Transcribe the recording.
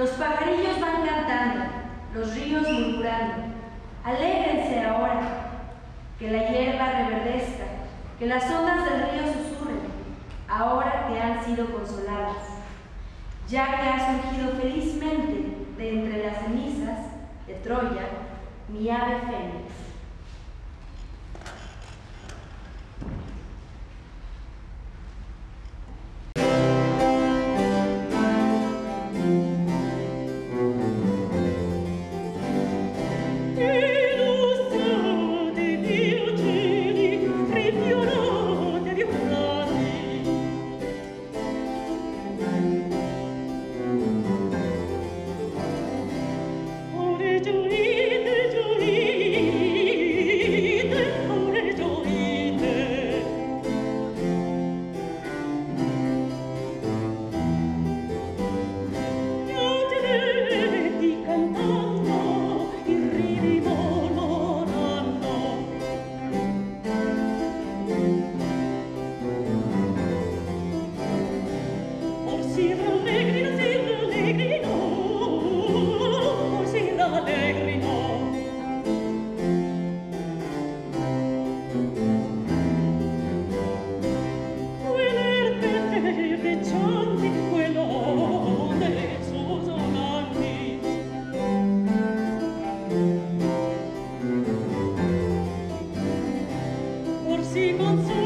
Los pajarillos van cantando, los ríos murmurando. Alégrense ahora, que la hierba reverdezca, que las ondas del río susurren, ahora que han sido consoladas, ya que ha surgido felizmente de entre las cenizas de Troya mi ave fénix. Simon